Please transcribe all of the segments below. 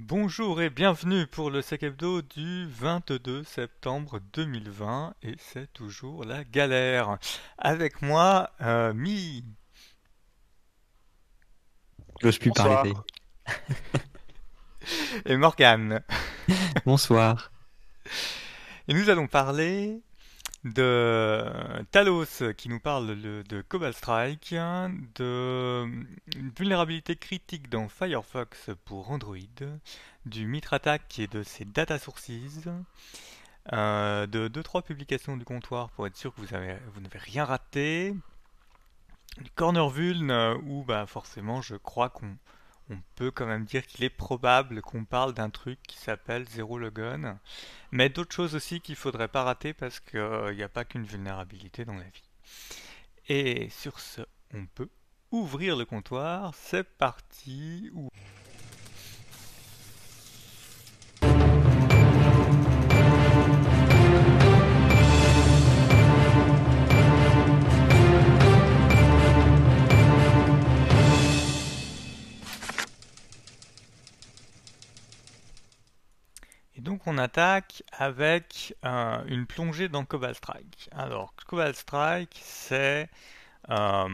Bonjour et bienvenue pour le Sec Hebdo du 22 septembre 2020 et c'est toujours la galère. Avec moi, euh, Mi. J'ose plus Bonsoir. parler. et Morgane. Bonsoir. Et nous allons parler de Talos qui nous parle le- de Cobalt Strike, de vulnérabilité critique dans Firefox pour Android, du Mitre Attack et de ses data sources, euh, de 2-3 publications du comptoir pour être sûr que vous avez, vous n'avez rien raté, du Corner Vuln euh, où bah, forcément je crois qu'on on peut quand même dire qu'il est probable qu'on parle d'un truc qui s'appelle Zero Logon. Mais d'autres choses aussi qu'il faudrait pas rater parce qu'il n'y a pas qu'une vulnérabilité dans la vie. Et sur ce, on peut ouvrir le comptoir. C'est parti. Et donc on attaque avec euh, une plongée dans Cobalt Strike. Alors Cobalt Strike, c'est euh,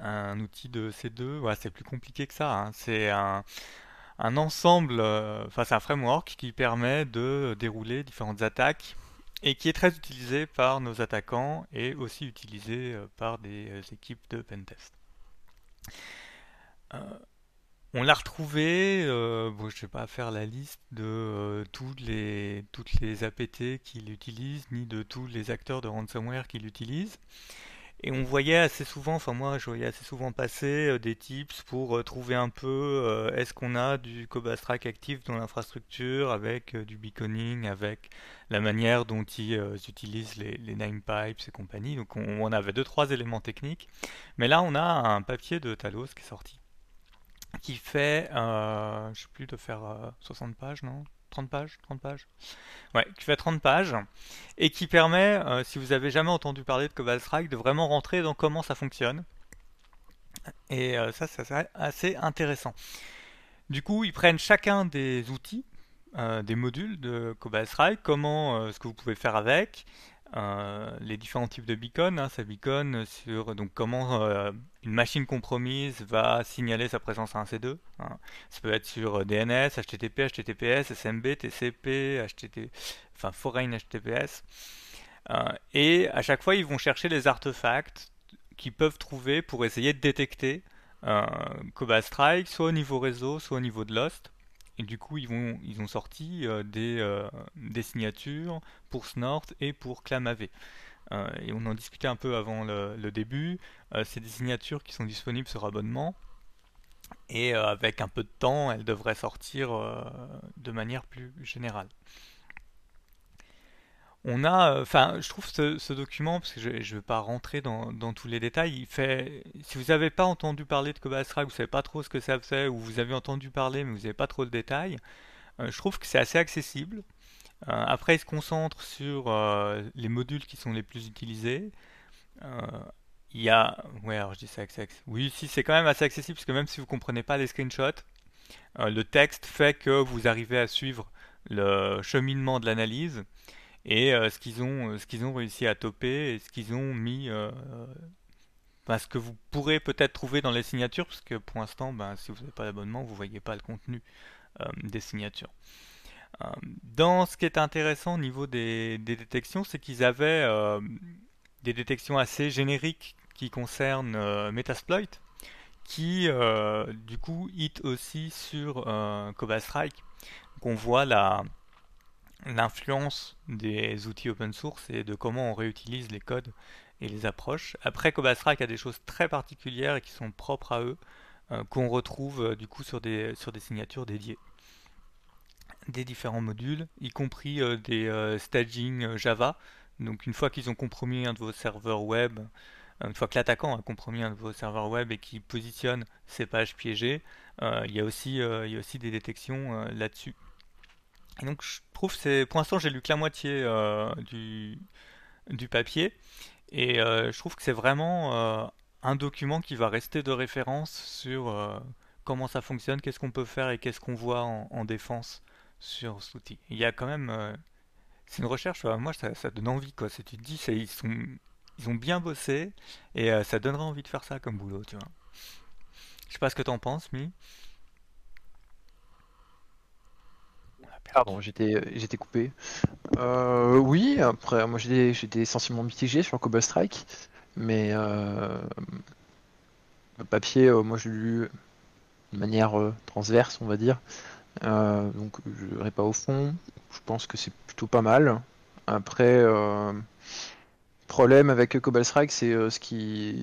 un outil de C2, ouais, c'est plus compliqué que ça. hein. C'est un, ensemble, euh, enfin c'est un framework qui permet de dérouler différentes attaques et qui est très utilisé par nos attaquants et aussi utilisé par des équipes de pentest. On l'a retrouvé, euh, bon, je vais pas faire la liste de euh, tous les, toutes les APT qui l'utilisent, ni de tous les acteurs de ransomware qui l'utilisent. Et on voyait assez souvent, enfin moi je voyais assez souvent passer euh, des tips pour euh, trouver un peu est-ce qu'on a du Cobalt Strike actif dans l'infrastructure avec du beaconing, avec la manière dont ils utilisent les, les name pipes et compagnie. Donc on, on avait deux trois éléments techniques. Mais là on a un papier de Talos qui est sorti qui fait, euh, je sais plus, de faire euh, 60 pages, non? 30 pages? 30 pages? Ouais, qui fait 30 pages et qui permet, euh, si vous avez jamais entendu parler de Cobalt Strike, de vraiment rentrer dans comment ça fonctionne. Et euh, ça, ça c'est assez intéressant. Du coup, ils prennent chacun des outils, euh, des modules de Cobalt Strike, comment, euh, ce que vous pouvez faire avec, euh, les différents types de beacons. Hein, ça beacon sur donc comment euh, une machine compromise va signaler sa présence à un C2. hein. Ça peut être sur DNS, HTTP, HTTPS, SMB, TCP, HTTP, enfin Foreign HTTPS. Euh, et à chaque fois, ils vont chercher les artefacts qu'ils peuvent trouver pour essayer de détecter euh, Cobalt Strike, soit au niveau réseau, soit au niveau de Lost. Et du coup, ils ont sorti euh, des, euh, des signatures pour Snort et pour ClamAV. Euh, et on en discutait un peu avant le, le début. C'est des signatures qui sont disponibles sur abonnement. Et avec un peu de temps, elles devraient sortir de manière plus générale. On a, euh, enfin, je trouve ce, document, parce que je ne vais pas rentrer dans, tous les détails, il fait, si vous n'avez pas entendu parler de Strike, vous savez pas trop ce que ça fait, ou vous avez entendu parler mais vous n'avez pas trop de détails, euh, je trouve que c'est assez accessible. Euh, après, il se concentre sur les modules qui sont les plus utilisés. Il y a, ouais, alors je dis ça, acc- oui, si c'est quand même assez accessible parce que même si vous comprenez pas les screenshots, le texte fait que vous arrivez à suivre le cheminement de l'analyse et euh, ce qu'ils ont, euh, ce qu'ils ont réussi à toper ce qu'ils ont mis, euh, ce que vous pourrez peut-être trouver dans les signatures parce que pour l'instant, ben, si vous n'avez pas d'abonnement, vous voyez pas le contenu des signatures. Dans ce qui est intéressant au niveau des, détections, c'est qu'ils avaient des détections assez génériques qui concernent Metasploit, qui du coup hit aussi sur Cobalt Strike. Donc on voit la, l'influence des outils open source et de comment on réutilise les codes et les approches. Après, Cobalt Strike a des choses très particulières et qui sont propres à eux, euh, qu'on retrouve euh, du coup sur des, sur des signatures dédiées des différents modules, y compris euh, des staging Java. Donc une fois qu'ils ont compromis un de vos serveurs web, une fois que l'attaquant a compromis un de vos serveurs web et qui positionne ces pages piégées, il y a aussi, il y a aussi des détections là-dessus. Donc je trouve que c'est, pour l'instant j'ai lu que la moitié euh, du, du papier et euh, je trouve que c'est vraiment euh, un document qui va rester de référence sur comment ça fonctionne, qu'est-ce qu'on peut faire et qu'est-ce qu'on voit en, défense sur cet outil. Il y a quand même, c'est une recherche, moi ça, ça, donne envie quoi. Si tu te dis, ils ils ont bien bossé et ça donnerait envie de faire ça comme boulot, tu vois. Je sais pas ce que t'en penses, Mi. Pardon, j'étais j'étais coupé. Euh, oui, après moi j'étais sensiblement mitigé sur Cobalt Strike, mais euh, le papier, euh, moi je l'ai lu de manière transverse, on va dire. donc je n'irai pas au fond. Je pense que c'est plutôt pas mal. Après, problème avec Cobalt Strike, c'est euh, ce, qui,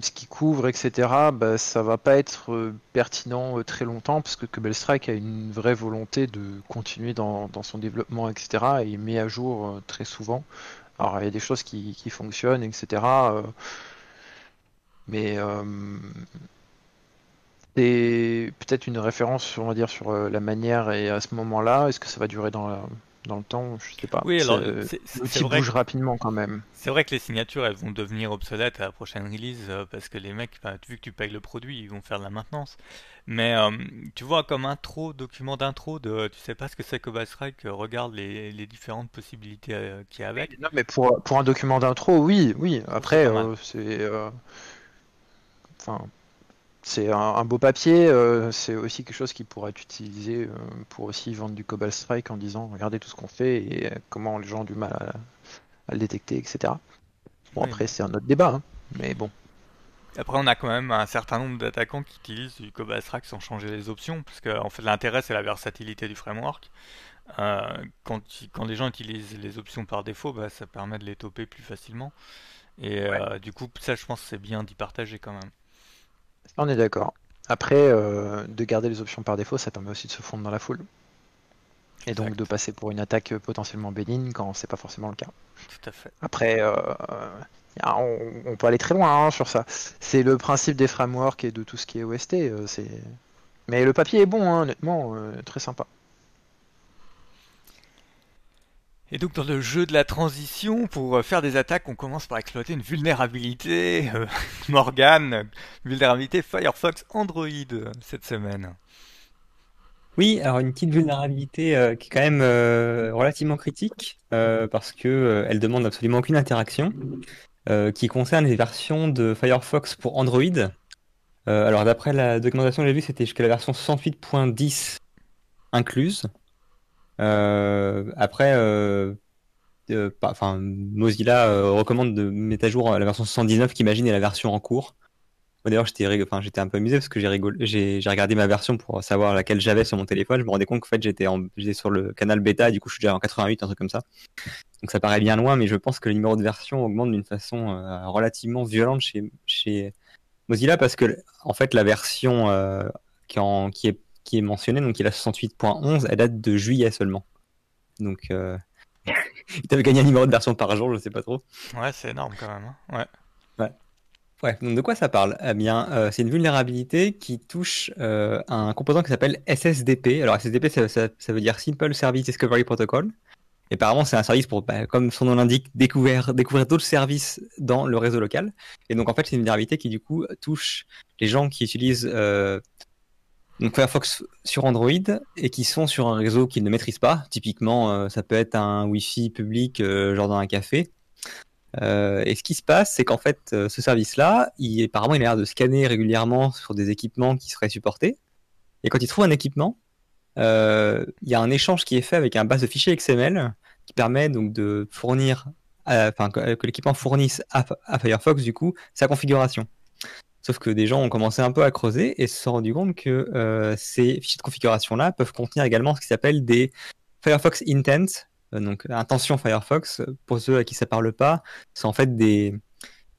ce qui couvre, etc. Bah, ça va pas être euh, pertinent euh, très longtemps parce que Cobalt Strike a une vraie volonté de continuer dans, son développement, etc. Et il met à jour très souvent. Alors il y a des choses qui, fonctionnent, etc. mais c'est peut-être une référence, on va dire, sur la manière et à ce moment-là. Est-ce que ça va durer dans la dans le temps, je sais pas. Oui, alors c'est bouge rapidement quand même. C'est vrai que les signatures, elles vont devenir obsolètes à la prochaine release euh, parce que les mecs, vu que tu payes le produit, ils vont faire de la maintenance. Mais euh, tu vois, comme intro, document d'intro, de, tu sais pas ce que c'est que Strike, euh, regarde les, les, différentes possibilités qu'il y a avec. Non, mais pour, pour un document d'intro, oui, oui. Après, c'est. Enfin c'est un, beau papier, euh, c'est aussi quelque chose qui pourrait être utilisé euh, pour aussi vendre du Cobalt Strike en disant regardez tout ce qu'on fait et comment les gens ont du mal à, le détecter, etc. Bon, après, c'est un autre débat, hein, mais bon. Après, on a quand même un certain nombre d'attaquants qui utilisent du Cobalt Strike sans changer les options, parce que en fait, l'intérêt, c'est la versatilité du framework. Euh, quand, quand les gens utilisent les options par défaut, bah, ça permet de les toper plus facilement. Et du coup, ça, je pense, c'est bien d'y partager quand même. On est d'accord. Après, euh, de garder les options par défaut, ça permet aussi de se fondre dans la foule. Et donc de passer pour une attaque potentiellement bénigne quand c'est pas forcément le cas. Tout à fait. Après, euh, on, peut aller très loin hein, sur ça. C'est le principe des frameworks et de tout ce qui est OST. Euh, Mais le papier est bon, hein, honnêtement, très sympa. Et donc dans le jeu de la transition, pour euh, faire des attaques, on commence par exploiter une vulnérabilité. Euh, Morgan, vulnérabilité Firefox Android cette semaine. Oui, alors une petite vulnérabilité euh, qui est quand même relativement critique parce que elle demande absolument aucune interaction, qui concerne les versions de Firefox pour Android. alors d'après la documentation que j'ai vue, c'était jusqu'à la version 68.10 incluse. Euh, après, euh, euh, enfin, Mozilla recommande de mettre à jour la version 79 qui imagine est la version en cours. D'ailleurs, j'étais un peu amusé parce que j'ai regardé ma version pour savoir laquelle j'avais sur mon téléphone. Je me rendais compte qu'en fait, j'étais sur le canal bêta du coup, je suis déjà en 88, un truc comme ça. Donc, ça paraît bien loin, mais je pense que le numéro de version augmente d'une façon relativement violente chez, chez Mozilla parce que, en fait, la version qui, en, qui est qui est mentionnée, donc il a 68.11, elle date de juillet seulement. Donc, euh... il t'avait gagné un numéro de version par jour, je sais pas trop. Ouais, c'est énorme quand même. Hein. Ouais. Ouais. Ouais, donc de quoi ça parle? Eh bien, euh, c'est une vulnérabilité qui touche euh, un composant qui s'appelle SSDP. Alors, SSDP, ça, ça, veut dire Simple Service Discovery Protocol. Et apparemment, c'est un service pour, bah, comme son nom l'indique, découvrir, découvrir d'autres services dans le réseau local. Et donc, en fait, c'est une vulnérabilité qui, du coup, touche les gens qui utilisent euh, donc Firefox sur Android et qui sont sur un réseau qu'ils ne maîtrisent pas. Typiquement, euh, ça peut être un Wi-Fi public, euh, genre dans un café. Euh, et ce qui se passe, c'est qu'en fait, ce service-là, il, apparemment, il a l'air de scanner régulièrement sur des équipements qui seraient supportés. Et quand il trouve un équipement, il y a un échange qui est fait avec un base de fichiers XML qui permet donc de fournir, enfin que, l'équipement fournisse à Firefox du coup sa configuration. Sauf que des gens ont commencé un peu à creuser et se sont rendu compte que euh, ces fichiers de configuration-là peuvent contenir également ce qui s'appelle des Firefox Intent, euh, donc intention Firefox. Pour ceux à qui ça parle pas, c'est en fait des,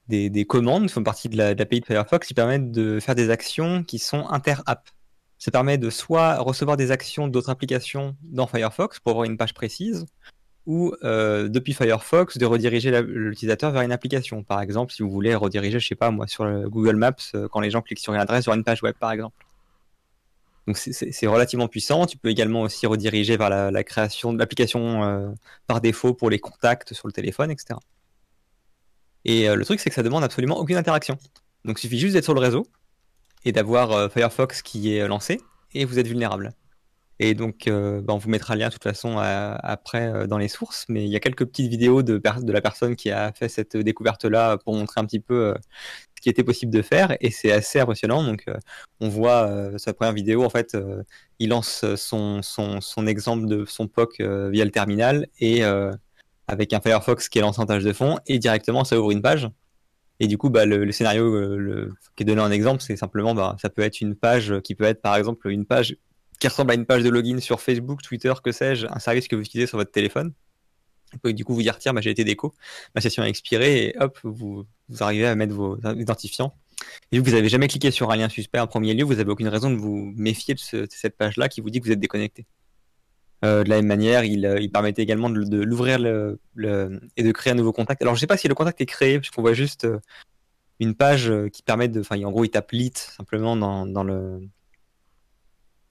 des, des, commandes qui font partie de l'API de, de Firefox qui permettent de faire des actions qui sont inter-app. Ça permet de soit recevoir des actions d'autres applications dans Firefox pour avoir une page précise, ou euh, depuis Firefox de rediriger l'utilisateur vers une application. Par exemple, si vous voulez rediriger, je sais pas moi, sur Google Maps, euh, quand les gens cliquent sur une adresse vers une page web, par exemple. Donc c'est relativement puissant. Tu peux également aussi rediriger vers la, création de l'application euh, par défaut pour les contacts sur le téléphone, etc. Et le truc, c'est que ça demande absolument aucune interaction. Donc il suffit juste d'être sur le réseau et d'avoir Firefox qui est lancé et vous êtes vulnérable. Et donc, bah, on vous mettra le lien de toute façon après dans les sources, mais il y a quelques petites vidéos de, la personne qui a fait cette découverte-là pour montrer un petit peu ce qui était possible de faire, et c'est assez impressionnant. Donc, on voit sa première vidéo, en fait, il lance son, exemple de son POC via le terminal, et avec un Firefox qui est lancé en tâche de fond, et directement ça ouvre une page. Et du coup, bah, le, scénario qui est donné en exemple, c'est simplement, bah, ça peut être une page qui peut être par exemple une page qui ressemble à une page de login sur Facebook, Twitter, que sais-je, un service que vous utilisez sur votre téléphone. Vous pouvez du coup vous dire, tiens, bah, j'ai été déco, ma session a expiré, et hop, vous, arrivez à mettre vos identifiants. Et vous n'avez jamais cliqué sur un lien suspect en premier lieu, vous n'avez aucune raison de vous méfier de, cette page-là qui vous dit que vous êtes déconnecté. Euh, de la même manière, il, euh, permettait également de, l'ouvrir et de créer un nouveau contact. Alors, je ne sais pas si le contact est créé, puisqu'on voit juste euh, une page qui permet de. En gros, il tape lit simplement dans le.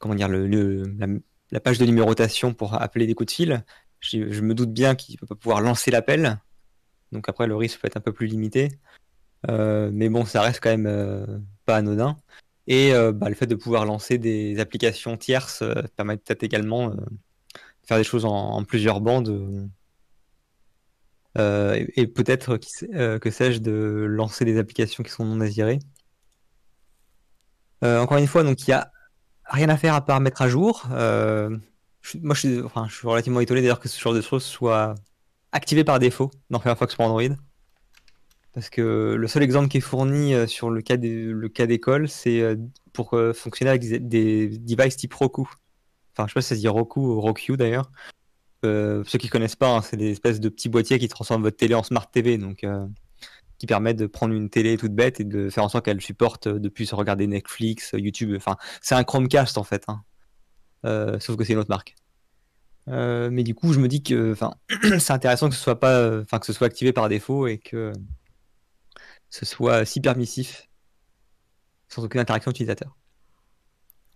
Comment dire, la, page de numérotation pour appeler des coups de fil. Je, me doute bien qu'il ne peut pas pouvoir lancer l'appel. Donc, après, le risque peut être un peu plus limité. mais bon, ça reste quand même pas anodin. Et bah, le fait de pouvoir lancer des applications tierces permet peut-être également faire des choses en, plusieurs bandes. Euh, et, peut-être, euh, que sais-je, de lancer des applications qui sont non désirées. Euh, encore une fois, il n'y a rien à faire à part mettre à jour. moi, je suis, enfin, je suis relativement étonné d'ailleurs que ce genre de choses soit activé par défaut dans Firefox pour Android. Parce que le seul exemple qui est fourni sur le cas d'école, c'est pour fonctionner avec des, devices type Roku. Enfin, je sais pas si ça se dit Roku ou Roku d'ailleurs. Euh, ceux qui connaissent pas, hein, c'est des espèces de petits boîtiers qui transforment votre télé en Smart TV, donc euh, qui permettent de prendre une télé toute bête et de faire en sorte qu'elle supporte euh, depuis se regarder Netflix, YouTube. Enfin, c'est un Chromecast en fait, hein. sauf que c'est une autre marque. mais du coup, je me dis que, enfin, c'est intéressant que ce soit pas, enfin, que ce soit activé par défaut et que ce soit si permissif sans aucune interaction utilisateur.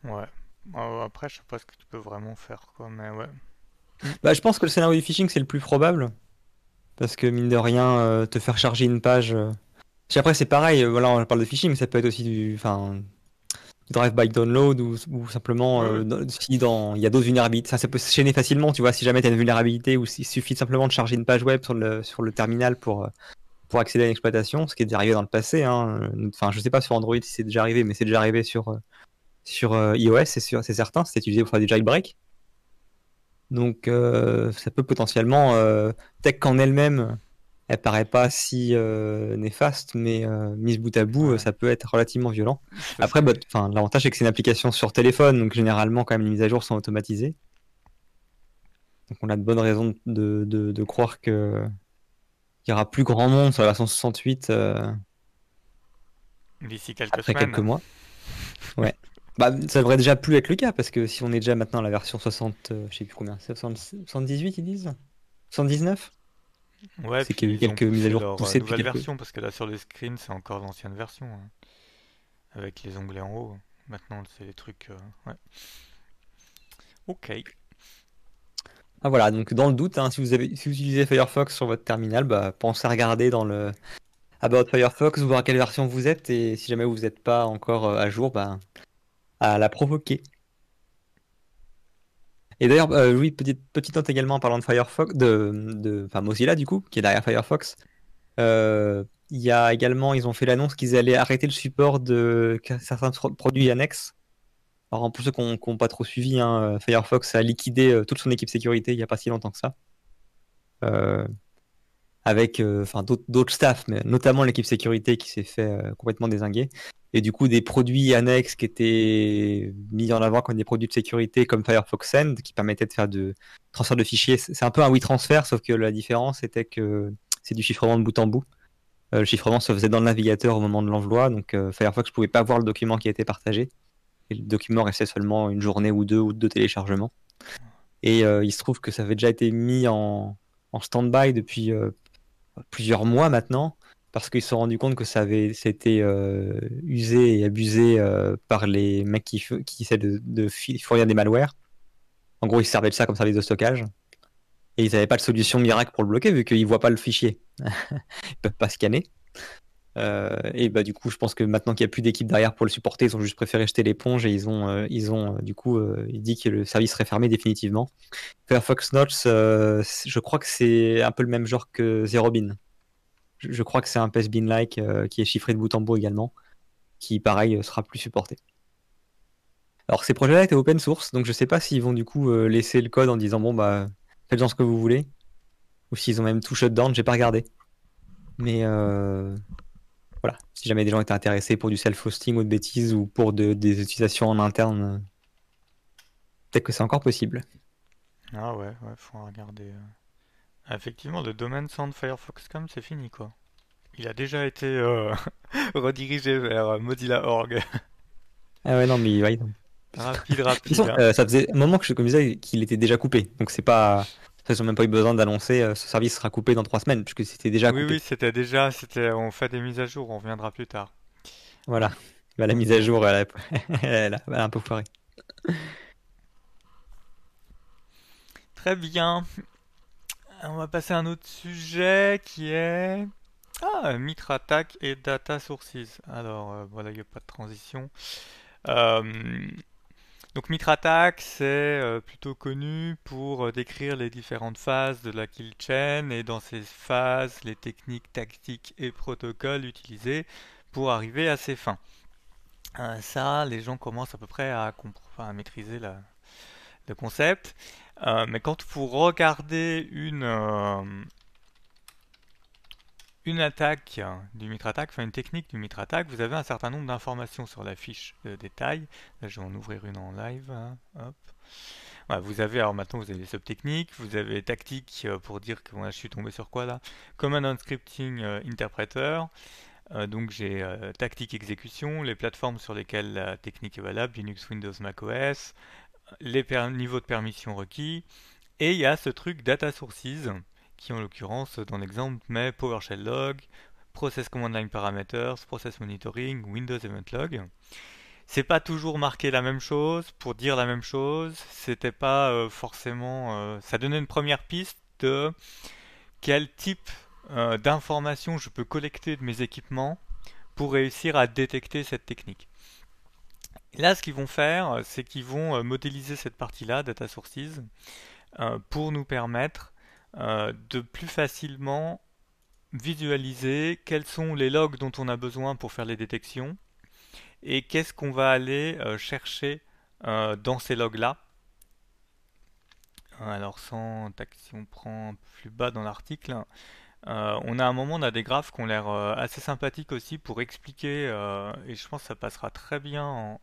Ouais, euh, après, je sais pas ce que tu peux vraiment faire, quoi, mais ouais. Bah, je pense que le scénario du phishing, c'est le plus probable. Parce que, mine de rien, euh, te faire charger une page. Euh, après, c'est pareil, voilà, on parle de phishing, mais ça peut être aussi du. Enfin, drive by download ou, simplement si dans il y a d'autres vulnérabilités ça, ça peut se chaîner facilement tu vois si jamais tu as une vulnérabilité ou s'il suffit simplement de charger une page web sur le sur le terminal pour pour accéder à une exploitation ce qui est déjà arrivé dans le passé hein. enfin je sais pas sur Android si c'est déjà arrivé mais c'est déjà arrivé sur sur euh, iOS, c'est certain, c'est utilisé pour faire du jailbreak. Donc euh, ça peut potentiellement, euh, tech qu'en elle-même, elle paraît pas si néfaste, mais mise bout à bout, ça peut être relativement violent. Après, bah, l'avantage c'est que c'est une application sur téléphone, donc généralement quand même les mises à jour sont automatisées. Donc on a de bonnes raisons de, croire que qu'il y aura plus grand monde sur la version 68 d'ici quelques après quelques mois. Ouais. Bah, ça devrait déjà plus être le cas parce que si on est déjà maintenant à la version 60, euh, je sais plus combien, 78 ils disent? 79 Ouais, c'est qu'il y a eu quelques mises à jour euh, poussées depuis quelques... version parce que là sur le screen c'est encore l'ancienne version hein. avec les onglets en haut. Maintenant c'est les trucs. Euh, ouais. Ok. Ah voilà, donc dans le doute, hein, si, vous avez, si vous utilisez Firefox sur votre terminal, bah, pensez à regarder dans le About Firefox, voir à quelle version vous êtes, et si jamais vous n'êtes pas encore à jour, bah, à la provoquer. Et d'ailleurs, euh, oui, petite, note également en parlant de Firefox, de, enfin Mozilla du coup, qui est derrière Firefox. Euh, y a également, ils ont fait l'annonce qu'ils allaient arrêter le support de certains produits annexes. Alors pour ceux qui n'ont pas trop suivi, hein, Firefox a liquidé euh, toute son équipe sécurité il n'y a pas si longtemps que ça. Avec enfin d'autres staff, mais notamment l'équipe sécurité qui s'est fait complètement désinguer et du coup des produits annexes qui étaient mis en avant comme des produits de sécurité comme Firefox Send qui permettaient de faire de transfert de fichiers. C'est un peu un WeTransfer, sauf que la différence était que c'est du chiffrement de bout en bout. Euh, le chiffrement se faisait dans le navigateur au moment de l'envoi, donc euh, Firefox ne pouvait pas voir le document qui a été partagé. Et le document restait seulement une journée ou deux ou de téléchargement. Et euh, il se trouve que ça avait déjà été mis en, en stand-by depuis plusieurs mois maintenant parce qu'ils se sont rendus compte que ça avait c'était euh, usé et abusé euh, par les mecs qui, essaient de, fournir des malwares. En gros, ils servaient de ça comme service de stockage. Et ils n'avaient pas de solution miracle pour le bloquer vu qu'ils ne voient pas le fichier. ils peuvent pas scanner. Euh, et bah du coup, je pense que maintenant qu'il n'y a plus d'équipe derrière pour le supporter, ils ont juste préféré jeter l'éponge et ils ont, euh, ils ont du coup, il dit que le service serait fermé définitivement. Firefox Notes, je crois que c'est un peu le même genre que Zerobin. Je, je crois que c'est un PSBin-like qui est chiffré de bout en bout également, qui pareil sera plus supporté. Alors ces projets-là étaient open source, donc je sais pas s'ils vont du coup laisser le code en disant bon bah faites-en ce que vous voulez, ou s'ils ont même tout shutdown, j'ai pas regardé. Mais euh, voilà, si jamais des gens étaient intéressés pour du self-hosting ou de bêtises ou pour des utilisations en interne, euh, peut-être que c'est encore possible. Ah ouais, ouais, faut regarder. Euh. effectivement, le domaine sans Firefoxcom, c'est fini quoi. Il a déjà été redirigé vers Mozilla.org. ah ouais, non, mais ouais, Rapide, rapide. Hein. ça faisait un moment que je me disais qu'il était déjà coupé, donc c'est pas. Ils n'ont même pas eu besoin d'annoncer euh, ce service sera coupé dans trois semaines, puisque c'était déjà oui, coupé. Oui, c'était déjà, c'était, on fait des mises à jour, on reviendra plus tard. Voilà, bah, la mise à jour, elle a, un peu foiré. Très bien. On va passer à un autre sujet qui est ah, Mitre Attack et Data Sources. Alors euh, voilà, il n'y a pas de transition. Euh, donc Mitratak, c'est euh, plutôt connu pour euh, décrire les différentes phases de la kill chain et dans ces phases, les techniques tactiques et protocoles utilisés pour arriver à ces fins. Euh, ça, les gens commencent à peu près à maîtriser le concept. mais quand vous regardez une, une attaque du mitre-attaque, enfin une technique du mitre-attaque, vous avez un certain nombre d'informations sur la fiche de détail. Là, je vais en ouvrir une en live. Hein. Vous avez, alors maintenant, vous avez des sub-techniques, vous avez tactique euh, pour dire que je suis tombé sur quoi là Command and Scripting euh, Interpreter. Euh, donc j'ai tactique exécution, les plateformes sur lesquelles la technique est valable, Linux, Windows, macOS, les niveaux de permission requis, et il y a ce truc data sources qui en l'occurrence dans l'exemple met PowerShell log, Process Command Line Parameters, Process Monitoring, Windows Event Log. C'est pas toujours marqué la même chose pour dire la même chose. C'était pas euh, forcément. Euh, ça donnait une première piste de quel type euh, d'informations je peux collecter de mes équipements pour réussir à détecter cette technique. là, ce qu'ils vont faire, c'est qu'ils vont modéliser cette partie-là, data sources, pour nous permettre euh, de plus facilement visualiser quels sont les logs dont on a besoin pour faire les détections et qu'est-ce qu'on va aller euh, chercher euh, dans ces logs-là. Alors sans si on prend plus bas dans l'article, on a un moment, on a des graphes qui ont l'air assez sympathiques aussi pour expliquer, et je pense que ça passera très bien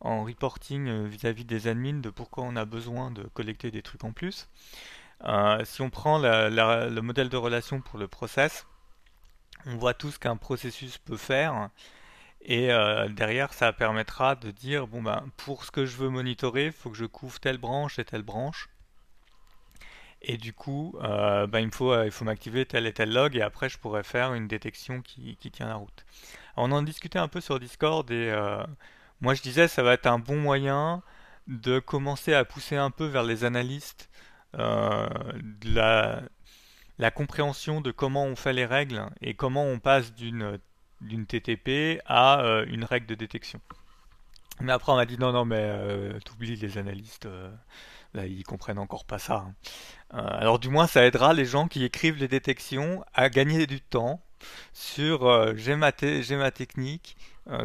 en, reporting vis-à-vis -vis des admins de pourquoi on a besoin de collecter des trucs en plus. Euh, si on prend le modèle de relation pour le process, on voit tout ce qu'un processus peut faire. Et euh, derrière, ça permettra de dire, bon ben, pour ce que je veux monitorer, il faut que je couvre telle branche et telle branche. Et du coup, euh, ben, il faut, faut m'activer tel et tel log, et après, je pourrais faire une détection qui, tient la route. on en discutait un peu sur Discord, et moi je disais, ça va être un bon moyen de commencer à pousser un peu vers les analystes la, la compréhension de comment on fait les règles et comment on passe d'une d'une TTP à euh, une règle de détection. Mais après on m'a dit non non mais euh, t'oublies les analystes, là ils comprennent encore pas ça. Hein. alors du moins ça aidera les gens qui écrivent les détections à gagner du temps sur j'ai ma, ma technique,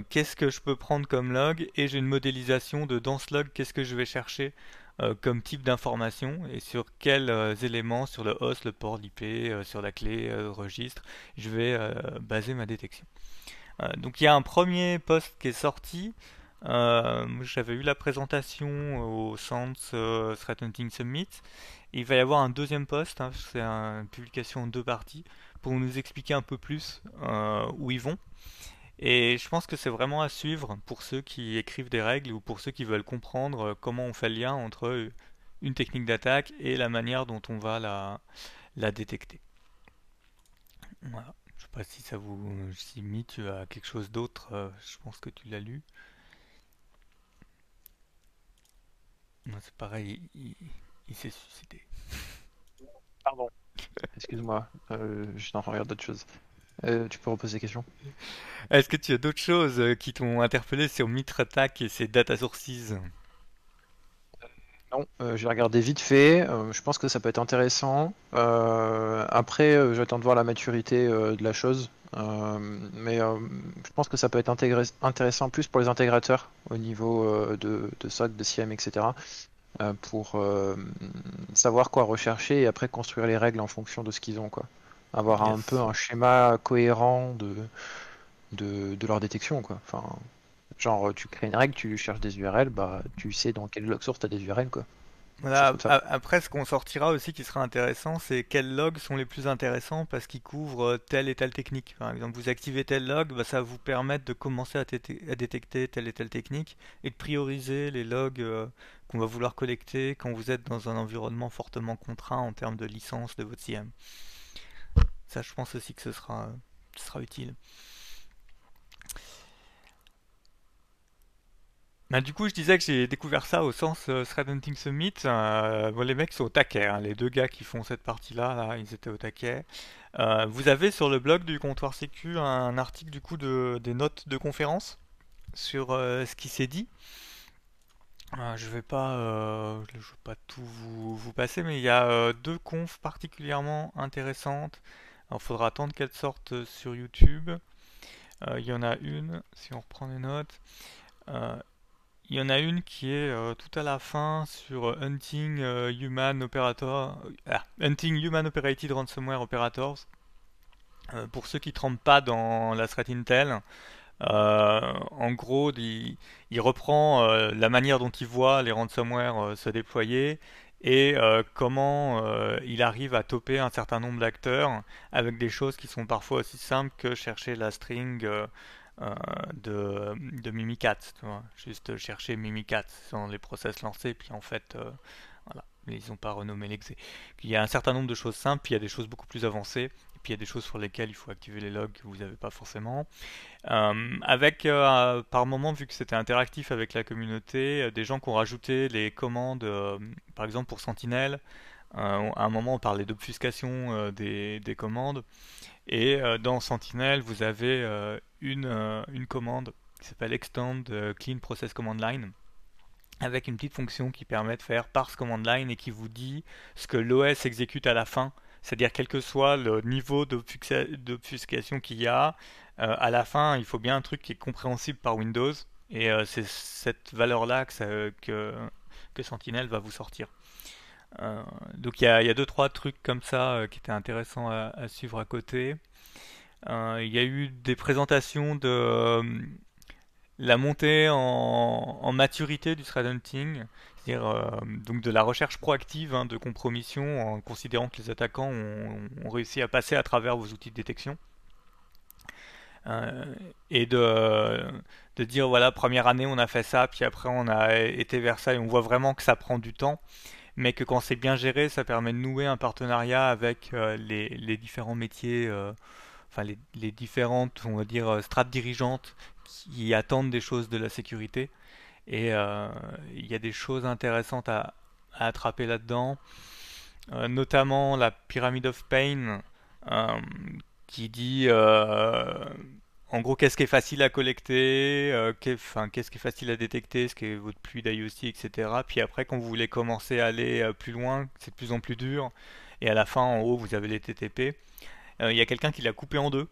qu'est-ce que je peux prendre comme log et j'ai une modélisation de dans ce log qu'est-ce que je vais chercher euh, comme type d'information et sur quels euh, éléments, sur le host, le port, l'IP, euh, sur la clé, le registre, je vais baser ma détection. donc il y a un premier post qui est sorti. J'avais eu la présentation au Sans Threat Hunting Summit. il va y avoir un deuxième post, hein, c'est une publication en deux parties, pour nous expliquer un peu plus où ils vont. Et je pense que c'est vraiment à suivre pour ceux qui écrivent des règles ou pour ceux qui veulent comprendre euh, comment on fait le lien entre euh, une technique d'attaque et la manière dont on va la, la détecter. Voilà. Je sais pas si ça vous. Si Mi, tu as quelque chose d'autre, euh, je pense que tu l'as lu. C'est pareil, il, s'est suicidé. Pardon. Excuse-moi, je suis en train de regarder d'autres choses. Tu peux reposer la question. Est-ce que tu as d'autres choses qui t'ont interpellé sur MitraTac et ses data sources? Non, euh, j'ai regardé vite fait. Euh, je pense que ça peut être intéressant. Euh, après, j'attends de voir la maturité de la chose. mais je pense que ça peut être intéressant plus pour les intégrateurs au niveau de, de, SOC, de CIEM, etc. pour savoir quoi rechercher et après construire les règles en fonction de ce qu'ils ont. Quoi. Avoir un peu un schéma cohérent de, de, de leur détection. Quoi. Enfin, Genre, tu crées une règle, tu cherches des URL, bah, tu sais dans quel log source tu as des URL, quoi. Voilà, après, ce qu'on sortira aussi qui sera intéressant, c'est quels logs sont les plus intéressants parce qu'ils couvrent euh, telle et telle technique. Par exemple, vous activez tel log, bah, ça va vous permettre de commencer à, détecter telle et telle technique et de prioriser les logs euh, qu'on va vouloir collecter quand vous êtes dans un environnement fortement contraint en termes de licence de votre CM. Ça, je pense aussi que ce sera, sera utile. Bah, du coup, je disais que j'ai découvert ça au sens euh, Thread Hunting Summit. Euh, les mecs sont au taquet. Hein. Les deux gars qui font cette partie-là, là, ils étaient au taquet. Euh, vous avez sur le blog du comptoir Sécu un article du coup de, des notes de conférence sur ce qui s'est dit. je vais pas, vais pas tout vous, vous passer, mais il y a deux confs particulièrement intéressantes. Il faudra attendre qu'elles sortent sur YouTube. Il y en a une, si on reprend les notes. Il y en a une qui est euh, tout à la fin sur Hunting euh, Human Operator, ah, Hunting Human Operated Ransomware Operators. Euh, pour ceux qui ne trempent pas dans la threat intel, en gros, il, reprend la manière dont il voit les ransomware se déployer et comment il arrive à toper un certain nombre d'acteurs avec des choses qui sont parfois aussi simples que chercher la string euh, de, de Mimikat, tu vois. Juste chercher Mimikat dans les process lancés, puis en fait, euh, voilà, ils n'ont pas renommé l'exé. Il y a un certain nombre de choses simples, puis il y a des choses beaucoup plus avancées, puis il y a des choses sur lesquelles il faut activer les logs que vous n'avez pas forcément. Euh, avec, par moment, vu que c'était interactif avec la communauté, des gens qui ont rajouté les commandes, par exemple pour Sentinel, à un moment on parlait d'obfuscation des, des, commandes, et dans Sentinel, vous avez une, euh, une commande qui s'appelle extend euh, clean process command line avec une petite fonction qui permet de faire parse command line et qui vous dit ce que l'OS exécute à la fin. C'est-à-dire quel que soit le niveau d'obfuscation qu'il y a, euh, à la fin il faut bien un truc qui est compréhensible par Windows et c'est cette valeur-là que, que, Sentinel va vous sortir. donc il y a, y a, deux trois trucs comme ça qui étaient intéressants à, suivre à côté. Euh, il y a eu des présentations de euh, la montée en, maturité du thread hunting, c'est-à-dire euh, donc de la recherche proactive hein, de compromission en considérant que les attaquants ont, réussi à passer à travers vos outils de détection. et de, de dire voilà première année on a fait ça puis après on a été vers ça et on voit vraiment que ça prend du temps mais que quand c'est bien géré ça permet de nouer un partenariat avec les, les, différents métiers enfin les, différentes, on va dire, euh, strates dirigeantes qui attendent des choses de la sécurité. Et euh, il y a des choses intéressantes à, attraper là-dedans, euh, notamment la Pyramid of Pain, qui dit en gros qu'est-ce qui est facile à collecter, qu'est-ce qui est facile à détecter, ce qui est votre pluie d'IOC, etc. Puis après, quand vous voulez commencer à aller plus loin, c'est de plus en plus dur. Et à la fin, en haut, vous avez les TTP. Euh, il y a quelqu'un qui l'a coupé en deux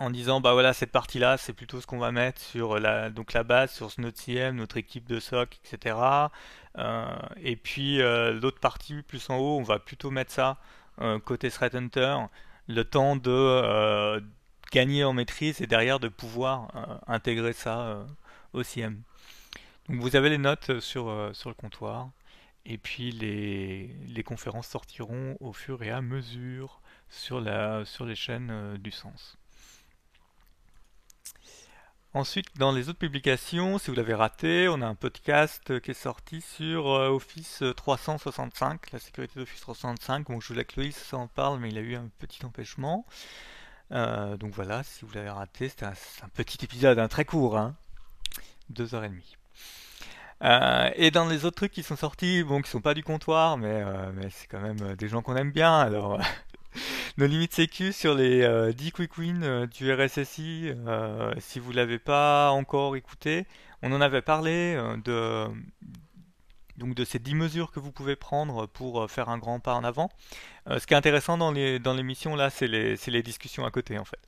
en disant bah voilà cette partie là c'est plutôt ce qu'on va mettre sur la donc la base sur notre CM notre équipe de SOC etc euh, et puis euh, l'autre partie plus en haut on va plutôt mettre ça côté threat hunter le temps de gagner en maîtrise et derrière de pouvoir intégrer ça au CM donc vous avez les notes sur, sur le comptoir. Et puis les, les conférences sortiront au fur et à mesure sur, la, sur les chaînes euh, du sens. Ensuite, dans les autres publications, si vous l'avez raté, on a un podcast qui est sorti sur euh, Office 365, la sécurité d'Office 365. Bon, je voulais que Loïs s'en parle, mais il a eu un petit empêchement. Euh, donc voilà, si vous l'avez raté, c'était un, petit épisode, un très court, hein, deux heures et demie. et dans les autres trucs qui sont sortis, bon, qui sont pas du comptoir, mais, mais c'est quand même des gens qu'on aime bien, alors nos limites sécu sur les 10 quick wins du RSSI. si vous l'avez pas encore écouté, on en avait parlé de donc de ces 10 mesures que vous pouvez prendre pour faire un grand pas en avant. ce qui est intéressant dans dans l'émission là, c'est les, les discussions à côté en fait.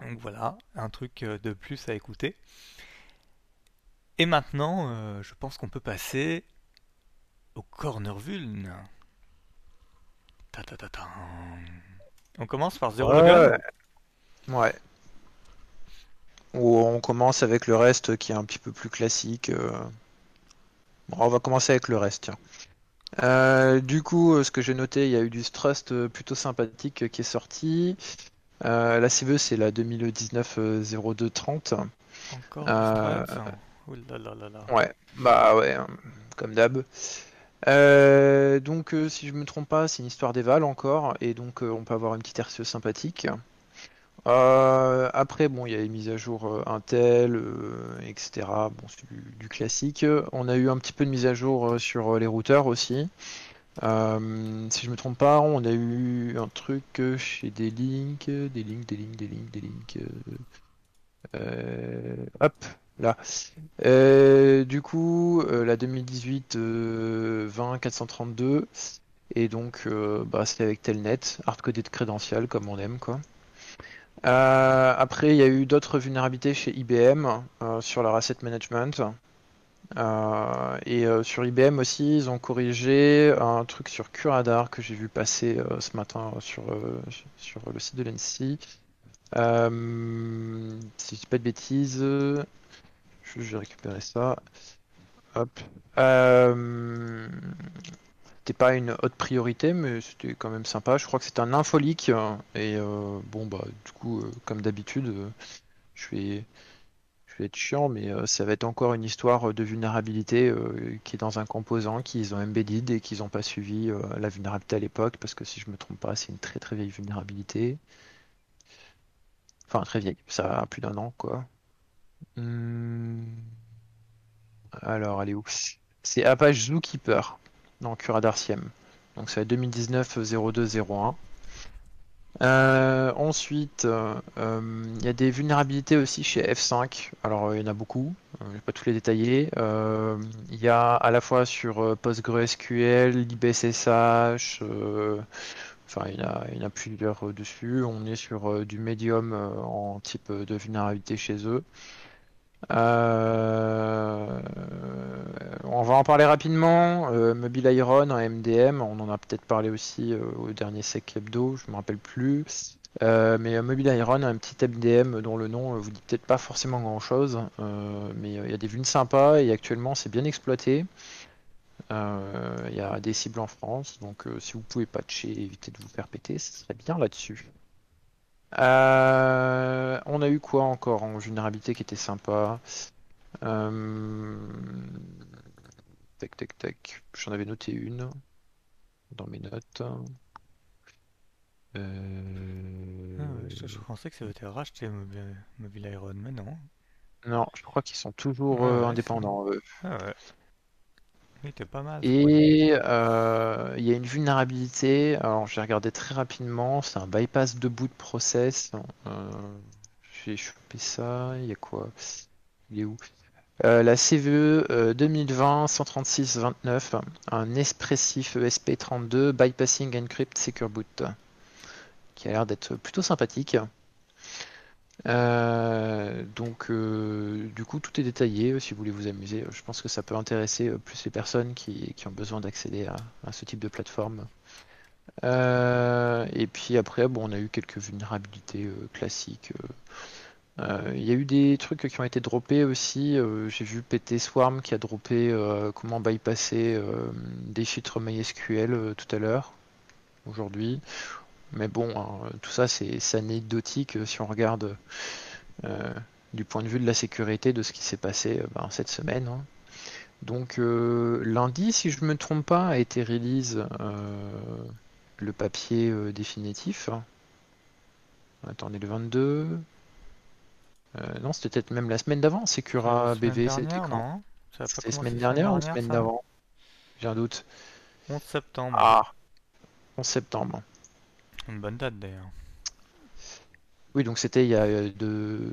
Donc voilà, un truc de plus à écouter. Et maintenant, euh, je pense qu'on peut passer au corner vuln. Ta -ta -ta on commence par Zero ouais, ouais. Ou on commence avec le reste qui est un petit peu plus classique. Euh. Bon, on va commencer avec le reste, tiens. Euh, du coup, ce que j'ai noté, il y a eu du Strust plutôt sympathique qui est sorti. la CVE, c'est la 2019-0230. Encore euh, Ouais, bah ouais, hein, comme d'hab. Euh, donc, euh, si je me trompe pas, c'est une histoire d'Eval encore, et donc euh, on peut avoir une petite RCE sympathique. après, bon, il y a les mises à jour Intel, etc. Bon, c'est du, classique. On a eu un petit peu de mise à jour sur les routeurs aussi. si je me trompe pas, on a eu un truc chez des links, des links, des links, des links, des links. Hop, Là. Euh, du coup, euh, la 2018 20 432 et donc euh, bah, avec Telnet, hardcodé de crédential comme on aime quoi. après, il y a eu d'autres vulnérabilités chez IBM sur leur asset management. et sur IBM aussi, ils ont corrigé un truc sur QRadar que j'ai vu passer ce matin sur, sur le site de l'ENSI. Si je dis pas de bêtises, je vais récupérer ça. Hop. Euh, c'était pas une haute priorité, mais c'était quand même sympa. Je crois que c'était un infolique. Et euh, bon, bah, du coup, euh, comme d'habitude, je vais, je vais être chiant, mais ça va être encore une histoire de vulnérabilité qui est dans un composant qu'ils ont embedded et qu'ils n'ont pas suivi la vulnérabilité à l'époque, parce que si je me trompe pas, c'est une très très vieille vulnérabilité. Enfin, très vieille, ça a plus d'un an, quoi. Hmm. Alors, elle est où? C'est Apache Zookeeper dans Curadarcium. Donc, c'est 2019-0201. Euh, ensuite, euh, il y a des vulnérabilités aussi chez F5. Alors, il y en a beaucoup, je vais pas tous les détailler. Euh, il y a à la fois sur PostgreSQL, LibSSH, enfin, il y, a, plusieurs dessus. On est sur du Medium en type de vulnérabilité chez eux. Euh, on va en parler rapidement. Euh, Mobile Iron en MDM, on en a peut-être parlé aussi euh, au dernier Sec Hebdo, je me rappelle plus. mais Mobile Iron, un petit MDM dont le nom vous dit peut-être pas forcément grand chose, mais il y a des vues sympas et actuellement c'est bien exploité. Il y a des cibles en France, donc si vous pouvez patcher, éviter de vous faire péter, ce serait bien là-dessus. Euh, on a eu quoi encore en vulnérabilité qui était sympa euh... Tac, tac, tac. J'en avais noté une dans mes notes. Euh... Ah je, pensais que ça avait été racheté Mobile, Iron, mais non? Non, je crois qu'ils sont toujours euh, indépendants. Ah ouais pas mal. Et euh, il y a une vulnérabilité. Alors j'ai regardé très rapidement. C'est un bypass de boot process. Euh, j'ai chopé ça. Il y a quoi? Il est où? Euh, la CVE 2020 136 29, un expressif ESP32 bypassing encrypt secure boot, qui a l'air d'être plutôt sympathique. Euh, donc, euh, du coup, tout est détaillé. Euh, si vous voulez vous amuser, je pense que ça peut intéresser plus les personnes qui, ont besoin d'accéder à, ce type de plateforme. et puis après, bon, on a eu quelques vulnérabilités classiques. Il y a eu des trucs qui ont été droppés aussi. J'ai vu PT Swarm qui a droppé comment bypasser des filtres MySQL tout à l'heure, aujourd'hui. Mais bon, hein, tout ça c'est anecdotique euh, si on regarde euh, du point de vue de la sécurité de ce qui s'est passé euh, ben, cette semaine. Hein. Donc lundi, si je ne me trompe pas, a été release le papier définitif. Attendez, le 22. non, c'était peut-être même la semaine d'avant. Secura BV, c'était quand C'était la semaine dernière ou la semaine d'avant? J'ai un doute. 11 septembre. Ah 11 septembre. Une bonne date d'ailleurs. Oui, donc c'était il y a deux,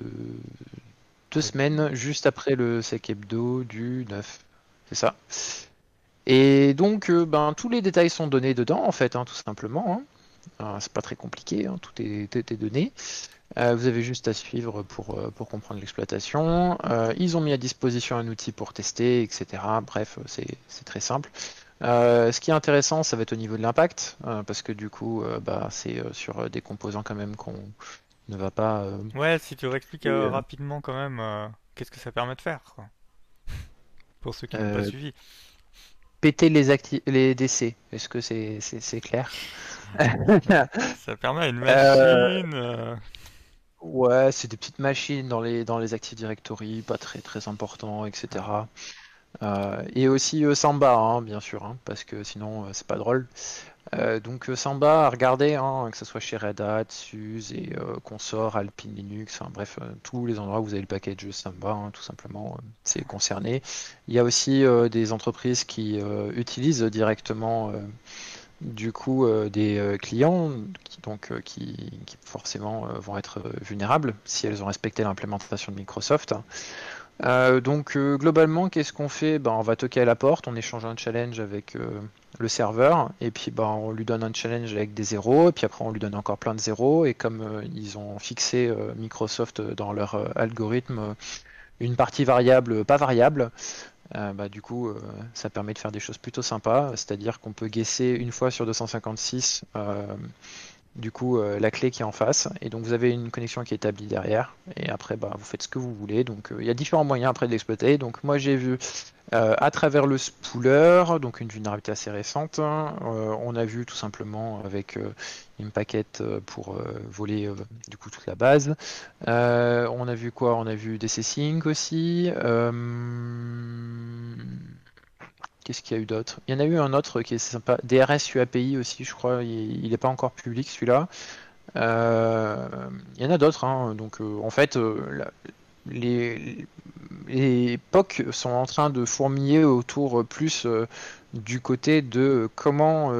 deux semaines, juste après le sec hebdo du 9. C'est ça. Et donc, ben, tous les détails sont donnés dedans, en fait, hein, tout simplement. Hein. C'est pas très compliqué, hein, tout, est, tout, est, donné. Euh, vous avez juste à suivre pour, euh, pour comprendre l'exploitation. Euh, ils ont mis à disposition un outil pour tester, etc. Bref, c'est très simple. Ce qui est intéressant, ça va être au niveau de l'impact, parce que du coup, bah, c'est sur des composants quand même qu'on ne va pas. Ouais, si tu réexpliques rapidement quand même, qu'est-ce que ça permet de faire quoi. Pour ceux qui n'ont pas suivi. Péter les, les DC, est-ce que c'est clair Ça permet à une machine. Ouais, c'est des petites machines dans les, dans les Active Directory, pas très très important, etc. Euh, et aussi euh, Samba, hein, bien sûr, hein, parce que sinon euh, c'est pas drôle. donc Samba, à regarder, hein, que ce soit chez Red Hat, SUSE et Consort, Alpine Linux, bref, tous les endroits où vous avez le package Samba, tout simplement, c'est concerné. Il y a aussi des entreprises qui utilisent directement du coup des clients qui, donc, qui, forcément vont être vulnérables si elles ont respecté l'implémentation de Microsoft. Donc globalement, qu'est-ce qu'on fait? Ben, On va toquer à la porte, on échange un challenge avec le serveur, et puis ben, on lui donne un challenge avec des zéros, et puis après on lui donne encore plein de zéros, et comme ils ont fixé Microsoft dans leur algorithme une partie variable pas variable, euh, bah, du coup, euh, ça permet de faire des choses plutôt sympas, c'est-à-dire qu'on peut guesser une fois sur 256 euh, du coup la clé qui est en face, et donc vous avez une connexion qui est établie derrière, et après bah, vous faites ce que vous voulez. Donc il y a différents moyens après de l'exploiter. Donc moi j'ai vu à travers le spooler, donc une vulnérabilité assez récente, on a vu tout simplement avec une paquette pour voler du coup toute la base. on a vu quoi? On a vu DC Sync aussi. Qu'est-ce qu'il y a eu d'autre? Il y en a eu un autre qui est sympa, DRS UAPI aussi, je crois. Il n'est pas encore public celui-là. Euh, il y en a d'autres. Hein. Donc euh, en fait, euh, les, les POC sont en train de fourmiller autour plus du côté de comment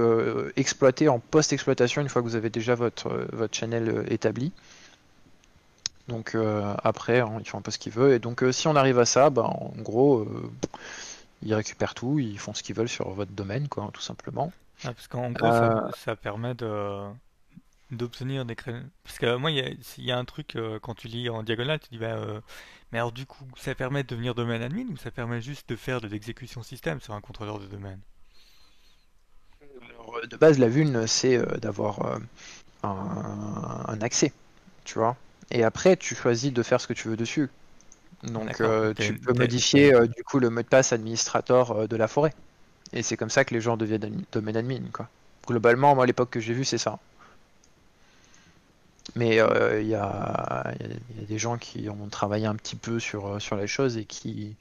exploiter en post-exploitation une fois que vous avez déjà votre, votre channel établi. Donc après, hein, ils font un peu ce qu'ils veulent. Et donc si on arrive à ça, bah, en gros ils récupèrent tout, ils font ce qu'ils veulent sur votre domaine, quoi, tout simplement. Ah, parce qu'en gros, ça, euh, permet de d'obtenir des crédits. Parce que moi, il y, a un truc, euh, quand tu lis en diagonale, tu dis, bah, euh, mais alors du coup, ça permet de devenir domaine admin ou ça permet juste de faire de l'exécution système sur un contrôleur de domaine? De base, la vuln, c'est d'avoir un, un, accès, tu vois. Et après, tu choisis de faire ce que tu veux dessus. Donc euh, tu peux modifier euh, du coup le mot de passe administrateur euh, de la forêt. Et c'est comme ça que les gens deviennent domaine admin. Quoi. Globalement, moi à l'époque que j'ai vu, c'est ça. Mais il y, a, des gens qui ont travaillé un petit peu sur, sur les choses et qui,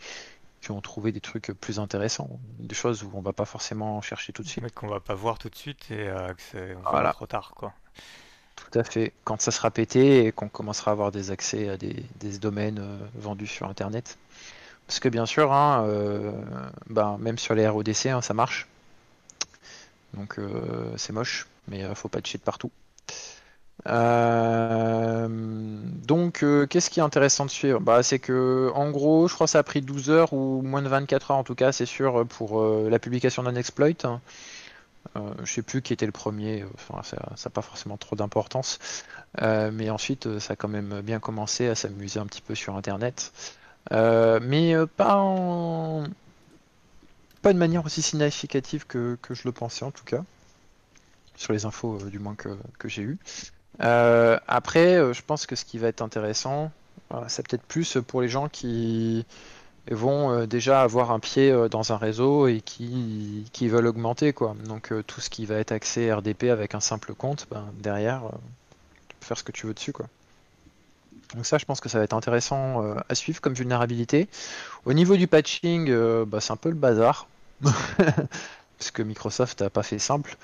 qui ont trouvé des trucs plus intéressants. Des choses où on va pas forcément chercher tout de suite. Mais qu'on va pas voir tout de suite et que c'est trop tard. quoi. Tout à fait. Quand ça sera pété et qu'on commencera à avoir des accès à des, domaines euh, vendus sur Internet. Parce que bien sûr, hein, euh, ben, même sur les RODC, hein, ça marche. Donc euh, c'est moche, mais faut pas de partout. donc, qu'est-ce qui est intéressant de suivre? Bah, C'est que, en gros, je crois que ça a pris 12 heures ou moins de 24 heures en tout cas, c'est sûr, pour la publication d'un exploit. Euh, je sais plus qui était le premier, enfin, ça n'a pas forcément trop d'importance. Euh, mais ensuite, ça a quand même bien commencé à s'amuser un petit peu sur Internet. Euh, mais pas en... pas de manière aussi significative que, je le pensais en tout cas. Sur les infos du moins que, que j'ai eu. après, je pense que ce qui va être intéressant, c'est peut-être plus pour les gens qui vont euh, déjà avoir un pied euh, dans un réseau et qui, qui veulent augmenter quoi. Donc euh, tout ce qui va être accès RDP avec un simple compte, ben, derrière, tu peux faire ce que tu veux dessus quoi. Donc ça, je pense que ça va être intéressant à suivre comme vulnérabilité. Au niveau du patching, bah, c'est un peu le bazar. Parce que Microsoft n'a pas fait simple.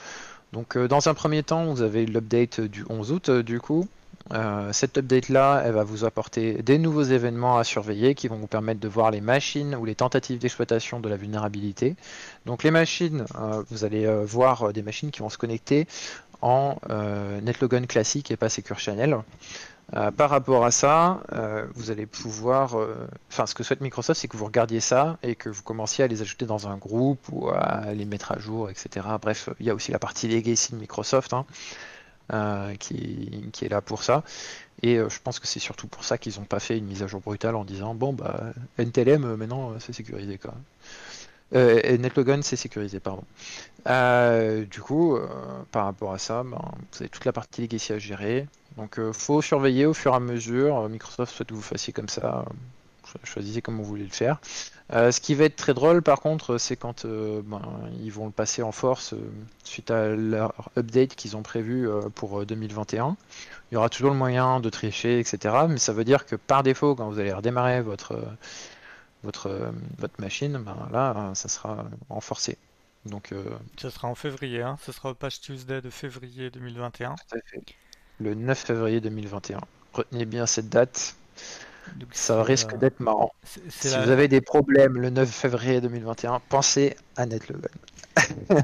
Donc dans un premier temps, vous avez l'update du 11 août du coup. Cette update-là, elle va vous apporter des nouveaux événements à surveiller qui vont vous permettre de voir les machines ou les tentatives d'exploitation de la vulnérabilité. Donc les machines, vous allez voir des machines qui vont se connecter en NetLogon classique et pas Secure Channel. Euh, par rapport à ça, euh, vous allez pouvoir, euh, enfin, ce que souhaite Microsoft, c'est que vous regardiez ça et que vous commenciez à les ajouter dans un groupe ou à les mettre à jour, etc. Bref, il y a aussi la partie legacy de Microsoft hein, qui, est là pour ça. Et je pense que c'est surtout pour ça qu'ils n'ont pas fait une mise à jour brutale en disant bon bah NTLM maintenant c'est sécurisé quoi. Euh, NetLogon c'est sécurisé pardon. du coup, par rapport à ça, ben, vous avez toute la partie legacy à gérer. Donc euh, faut surveiller au fur et à mesure. Euh, Microsoft souhaite que vous fassiez comme ça. Choisissez comme vous voulez le faire. Euh, ce qui va être très drôle par contre, c'est quand ben, ils vont le passer en force suite à leur update qu'ils ont prévu pour 2021. Il y aura toujours le moyen de tricher, etc. Mais ça veut dire que par défaut, quand vous allez redémarrer votre, votre, votre machine, ben, là, ça sera renforcé. Donc, Ça sera en février, hein. ce sera au Patch Tuesday de février 2021. Tout à fait le 9 février 2021. Retenez bien cette date. Ça risque d'être marrant. Si vous avez des problèmes le 9 février 2021, pensez à NetLogon.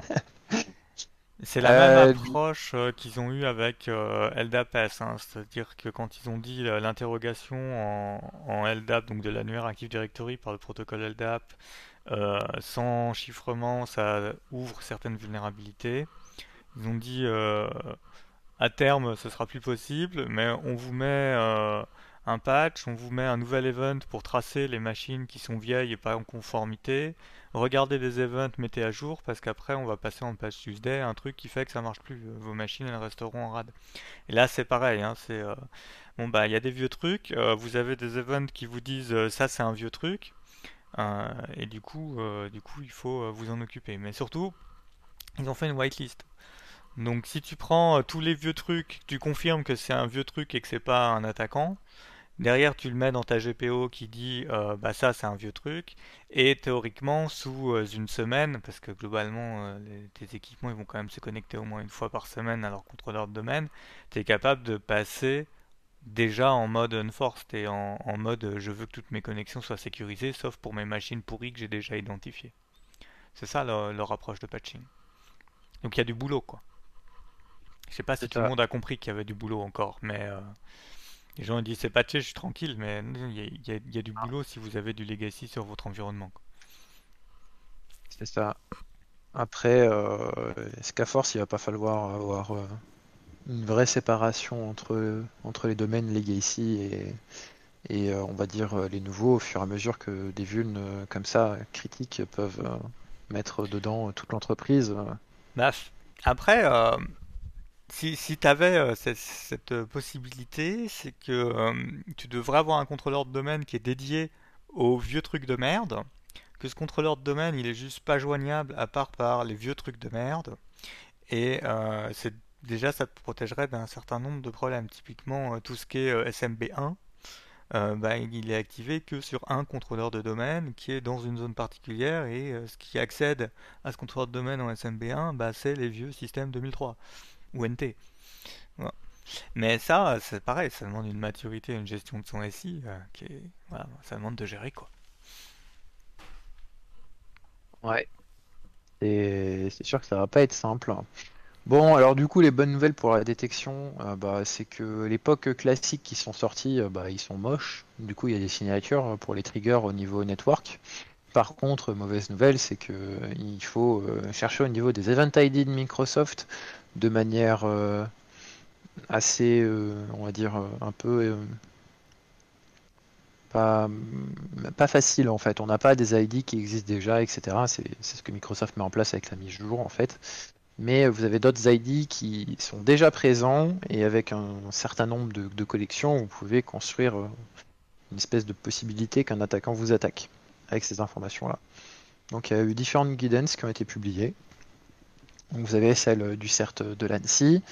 C'est la même euh, approche euh, qu'ils ont eu avec euh, LDAP-S, hein. c'est-à-dire que quand ils ont dit l'interrogation en, LDAP, donc de l'annuaire Active Directory par le protocole LDAP, sans chiffrement, ça ouvre certaines vulnérabilités. Ils ont dit à terme, ce sera plus possible, mais on vous met euh, un patch, on vous met un nouvel event pour tracer les machines qui sont vieilles et pas en conformité. Regardez les events, mettez à jour, parce qu'après on va passer en patch Tuesday, un truc qui fait que ça marche plus. Vos machines elles resteront en rade. Et là c'est pareil, hein, c'est euh, bon bah il y a des vieux trucs, euh, vous avez des events qui vous disent ça c'est un vieux truc, et du coup du coup il faut vous en occuper. Mais surtout ils ont fait une whitelist. Donc si tu prends euh, tous les vieux trucs, tu confirmes que c'est un vieux truc et que c'est pas un attaquant. Derrière, tu le mets dans ta GPO qui dit euh, bah ça c'est un vieux truc et théoriquement sous euh, une semaine parce que globalement tes équipements ils vont quand même se connecter au moins une fois par semaine à leur contrôleur de domaine, tu es capable de passer déjà en mode unforced et en, mode je veux que toutes mes connexions soient sécurisées sauf pour mes machines pourries que j'ai déjà identifiées. C'est ça leur, leur approche de patching. Donc il y a du boulot quoi. Je sais pas si tout le monde a compris qu'il y avait du boulot encore, mais euh, les gens disent c'est patché, je suis tranquille, mais il y, a du boulot si vous avez du legacy sur votre environnement. C'est ça. Après, euh, qu'à force il va pas falloir avoir euh, une vraie séparation entre, entre les domaines legacy et, et on va dire les nouveaux au fur et à mesure que des vulnes comme ça critiques peuvent mettre dedans toute l'entreprise? Bref. Après, si, si tu avais euh, cette, euh, possibilité, c'est que euh, tu devrais avoir un contrôleur de domaine qui est dédié aux vieux trucs de merde, que ce contrôleur de domaine il est juste pas joignable à part par les vieux trucs de merde, et c'est déjà ça te protégerait d'un certain nombre de problèmes. Typiquement tout ce qui est SMB1, bah, il est activé que sur un contrôleur de domaine qui est dans une zone particulière et ce qui accède à ce contrôleur de domaine en SMB1, bah, c'est les vieux systèmes 2003 ou NT. Mais ça, c'est pareil, ça demande une maturité, une gestion de son SI, euh, qui est, voilà, ça demande de gérer quoi. Ouais. Et c'est sûr que ça va pas être simple. Bon, alors du coup, les bonnes nouvelles pour la détection, euh, bah, c'est que l'époque classique qui sont sortis, euh, bah, ils sont moches. Du coup, il y a des signatures pour les triggers au niveau network. Par contre, mauvaise nouvelle, c'est que il faut chercher au niveau des Event ID de Microsoft de manière euh, assez, euh, on va dire, euh, un peu pas, pas facile en fait. On n'a pas des ID qui existent déjà, etc. C'est ce que Microsoft met en place avec la mise à jour en fait. Mais vous avez d'autres ID qui sont déjà présents et avec un, certain nombre de, collections, vous pouvez construire une espèce de possibilité qu'un attaquant vous attaque avec ces informations-là. Donc il y a eu différentes guidance qui ont été publiées vous avez celle du CERT de l'ANSI.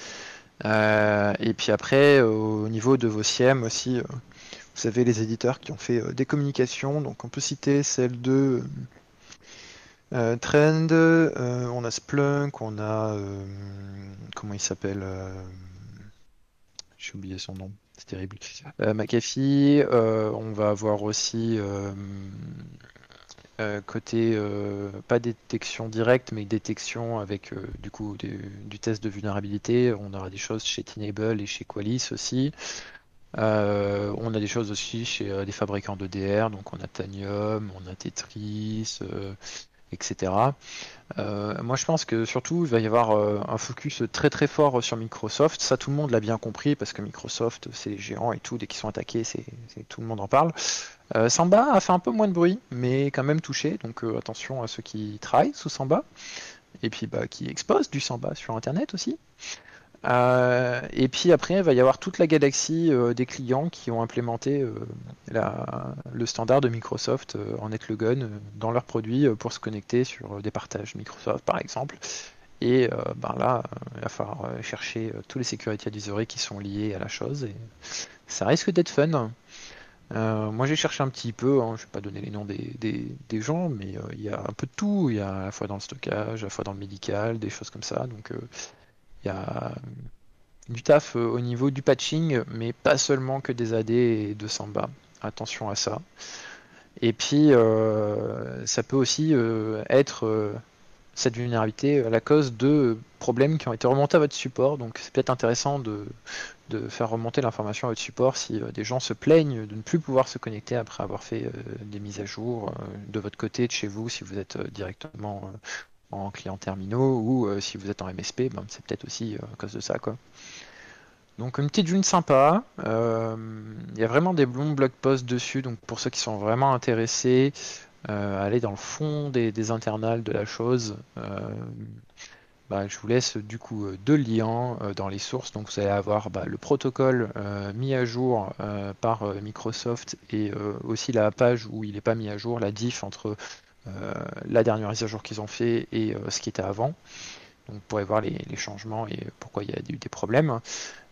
Euh, et puis après, au niveau de vos SIEM aussi, euh, vous avez les éditeurs qui ont fait euh, des communications. Donc on peut citer celle de Trend, on a Splunk, on a comment il s'appelle J'ai oublié son nom, c'est terrible. McAfee, on va avoir aussi côté pas détection directe, mais détection avec du coup du, test de vulnérabilité. On aura des choses chez Tenable et chez Qualys aussi. Euh, on a des choses aussi chez euh, des fabricants de DR, donc on a Tanium, on a Tetris, euh, etc. moi je pense que surtout il va y avoir un focus très très fort sur Microsoft. Ça tout le monde l'a bien compris parce que Microsoft c'est les géants et tout, dès qu'ils sont attaqués, c'est tout le monde en parle. Samba a fait un peu moins de bruit, mais quand même touché, donc attention à ceux qui travaillent sous Samba et puis bah, qui exposent du Samba sur Internet aussi. Euh, et puis après, il va y avoir toute la galaxie euh, des clients qui ont implémenté euh, le standard de Microsoft en NetLogon dans leurs produits pour se connecter sur des partages Microsoft par exemple. Et ben là, il va falloir chercher tous les security advisory qui sont liés à la chose. Et ça risque d'être fun. moi j'ai cherché un petit peu, hein, je vais pas donner les noms des, gens, mais il y a un peu de tout. Il y a à la fois dans le stockage, à la fois dans le médical, des choses comme ça. Donc a du taf euh, au niveau du patching, mais pas seulement que des AD et de Samba. Attention à ça. Et puis, euh, ça peut aussi euh, être cette vulnérabilité la cause de problèmes qui ont été remontés à votre support. Donc, c'est peut-être intéressant de, faire remonter l'information à votre support si des gens se plaignent de ne plus pouvoir se connecter après avoir fait des mises à jour de votre côté, de chez vous, si vous êtes directement en clients terminaux ou euh, si vous êtes en MSP, ben, c'est peut-être aussi euh, à cause de ça. Donc une petite june sympa, euh, il y a vraiment des bons blog posts dessus, donc pour ceux qui sont vraiment intéressés, aller dans le fond des, internals de la chose. Bah, je vous laisse du coup deux liens dans les sources. Donc vous allez avoir bah, le protocole mis à jour par Microsoft et aussi la page où il n'est pas mis à jour, la diff entre la dernière mise à jour qu'ils ont fait et euh, ce qui était avant. Donc vous pourrez voir les, changements et pourquoi il y a eu des problèmes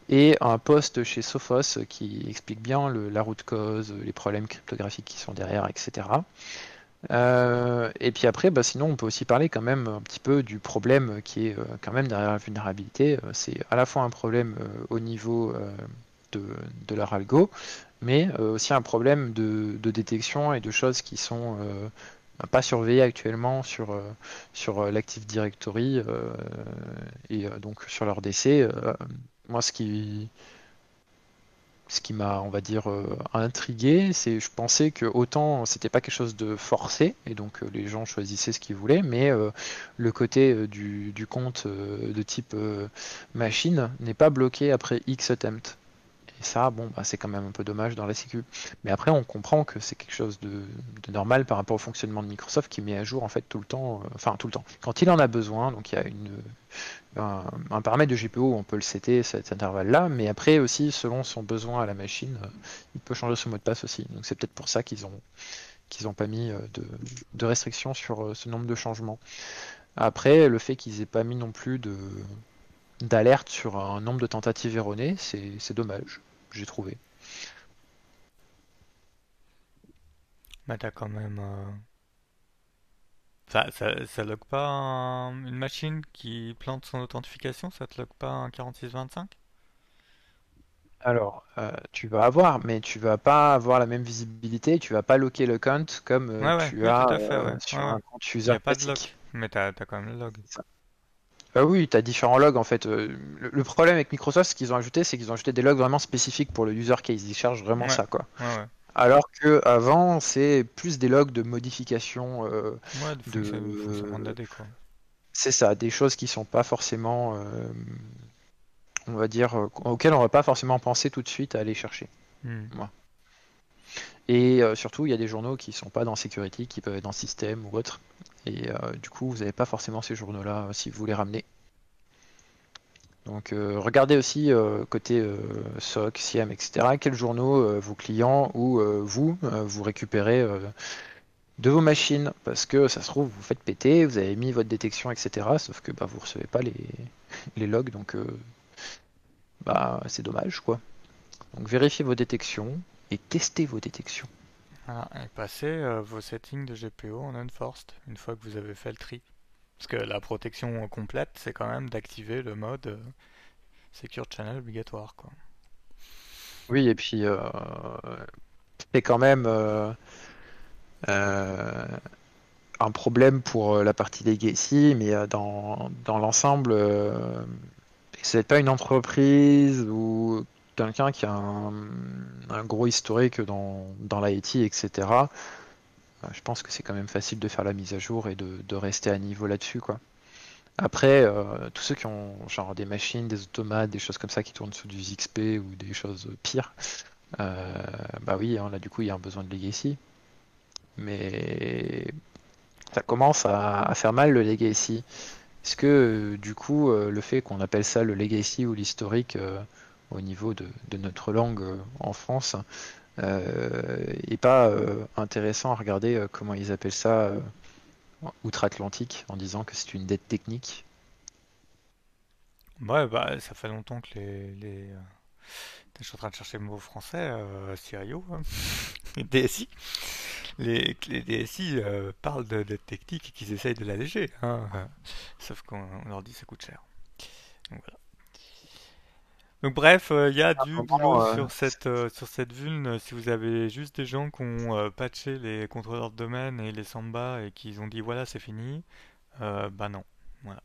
et un post chez Sophos qui explique bien la route cause, les problèmes cryptographiques qui sont derrière, etc. Euh, et puis après, bah, sinon, on peut aussi parler quand même un petit peu du problème qui est quand même derrière la vulnérabilité. C'est à la fois un problème au niveau de, de, leur algo, mais aussi un problème de, détection et de choses qui sont pas surveillé actuellement sur, euh, sur euh, l'Active Directory euh, et donc sur leur DC. moi, ce qui, ce qui m'a, on va dire, intrigué, c'est je pensais que autant c'était pas quelque chose de forcé et donc les gens choisissaient ce qu'ils voulaient, mais le côté du, du, compte de type machine n'est pas bloqué après X attempt. Ça, bon, bah, c'est quand même un peu dommage dans la sécu. Mais après, on comprend que c'est quelque chose de, normal par rapport au fonctionnement de Microsoft qui met à jour en fait tout le temps, euh, enfin tout le temps, quand il en a besoin. Donc il y a une, un, paramètre de GPO où on peut le setter cet intervalle-là, mais après aussi, selon son besoin à la machine, euh, il peut changer son mot de passe aussi. Donc c'est peut-être pour ça qu'ils ont qu'ils n'ont pas mis euh, de, de restrictions sur ce nombre de changements. Après, le fait qu'ils aient pas mis non plus d'alerte sur un nombre de tentatives erronées, c'est dommage, j'ai trouvé. Mais t'as quand même. Euh, ça, ça, ça log pas une machine qui plante son authentification? Ça te log pas un 4625 Alors, euh, tu vas avoir, mais tu vas pas avoir la même visibilité, tu vas pas loquer le compte comme euh, tu as sur un compte user. A pas de log, mais t'as as quand même le log. Bah oui, tu as différents logs en fait. Euh, le, problème avec Microsoft, ce qu'ils ont ajouté, c'est qu'ils ont ajouté des logs vraiment spécifiques pour le user case. Ils chargent vraiment ça quoi. Alors que avant, c'est plus des logs de modification. Euh, de, C'est ça, des choses qui sont pas forcément, euh, on va dire, auxquelles on va pas forcément penser tout de suite à aller chercher. Hmm. Et surtout, il y a des journaux qui sont pas dans security, qui peuvent être dans système ou autre. Et euh, du coup, vous n'avez pas forcément ces journaux-là euh, si vous les ramenez. Donc euh, regardez aussi côté SOC, SIEM, etc. Quels journaux vos clients ou vous, vous récupérez de vos machines. Parce que ça se trouve, vous faites péter, vous avez mis votre détection, etc. Sauf que bah, vous ne recevez pas les, les logs. Donc bah, c'est dommage. quoi. Donc vérifiez vos détections et testez vos détections. Voilà, et passez euh, vos settings de GPO en unforced une fois que vous avez fait le tri. Parce que la protection complète, c'est quand même d'activer le mode euh, Secure Channel obligatoire. Quoi. Oui, et puis c'est quand même un problème pour la partie legacy, mais dans, dans l'ensemble, c'est pas une entreprise ou quelqu'un qui a un, gros historique dans, dans l'IT, etc. Je pense que c'est quand même facile de faire la mise à jour et de, de rester à niveau là-dessus, quoi. Après, euh, tous ceux qui ont genre des machines, des automates, des choses comme ça qui tournent sous du XP ou des choses pires, euh, bah oui, hein, là du coup il y a un besoin de legacy. Mais ça commence à, faire mal le legacy. Est-ce que euh, du coup le fait qu'on appelle ça le legacy ou l'historique au niveau de, notre langue en France est pas intéressant à regarder comment ils appellent ça outre-Atlantique en disant que c'est une dette technique. Ouais, bah ça fait longtemps que les. Euh, je suis en train de chercher le mot français, euh, Sirio, hein. les DSI. DSI euh, parlent de dette technique et qu'ils essayent de l'alléger. Hein. Sauf qu'on leur dit que ça coûte cher. Donc voilà. Donc bref, il euh, y a ah, du boulot euh, sur cette euh, sur cette vulne. Si vous avez juste des gens qui ont patché les contrôleurs de domaine et les samba et qui ont dit voilà c'est fini, bah non, voilà.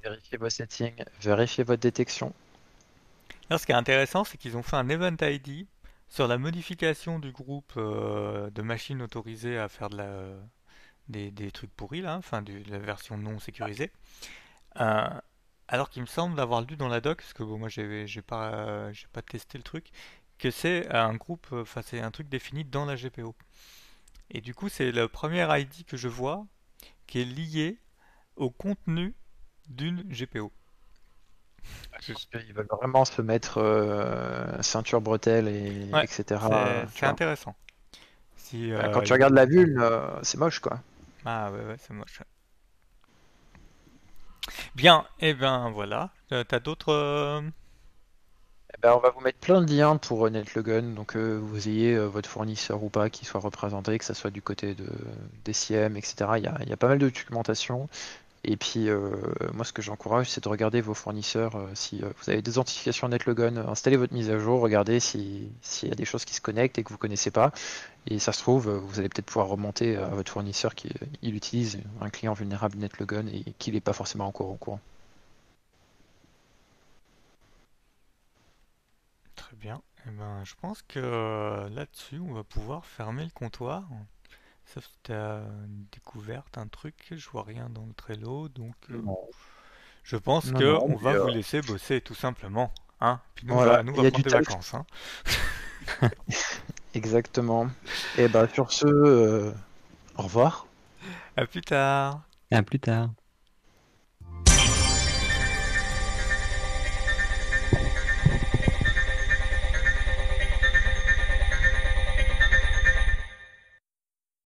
Vérifiez vos settings, vérifiez votre détection. Alors, ce qui est intéressant, c'est qu'ils ont fait un event ID sur la modification du groupe de machines autorisées à faire de la, des, des trucs pourris là, enfin de la version non sécurisée. Alors qu'il me semble d'avoir lu dans la doc, parce que bon, moi j'ai pas, j'ai pas testé le truc, que c'est un groupe, enfin c'est un truc défini dans la GPO. Et du coup, c'est le premier ID que je vois qui est lié au contenu d'une GPO. Ils veulent vraiment se mettre euh, ceinture bretelle et etc. C'est intéressant. Si, Quand euh, tu regardes la vulne, euh, c'est moche quoi. Ah ouais, ouais c'est moche. Bien, et eh ben voilà. Euh, t'as d'autres. Euh, eh ben, on va vous mettre plein de liens pour euh, NetLogun, donc vous ayez votre fournisseur ou pas qui soit représenté, que ce soit du côté de DCM, etc. Il y a, pas mal de documentation. Et puis, euh, moi, ce que j'encourage, c'est de regarder vos fournisseurs. Euh, si euh, vous avez des authentifications NetLogon, installez votre mise à jour, regardez s'il y a des choses qui se connectent et que vous connaissez pas. Et ça se trouve, vous allez peut-être pouvoir remonter à votre fournisseur qui il utilise un client vulnérable NetLogon et qu'il n'est pas forcément encore au courant. Très bien. Eh ben, je pense que là-dessus, on va pouvoir fermer le comptoir. Sauf si tu as une découverte, un truc, je vois rien dans le Trello, donc euh, je pense que on va vous euh, laisser bosser tout simplement. Hein Puis nous, voilà, nous on va prendre des vacances. Hein Exactement. Et bah sur ce, euh, au revoir. À plus tard. À plus tard.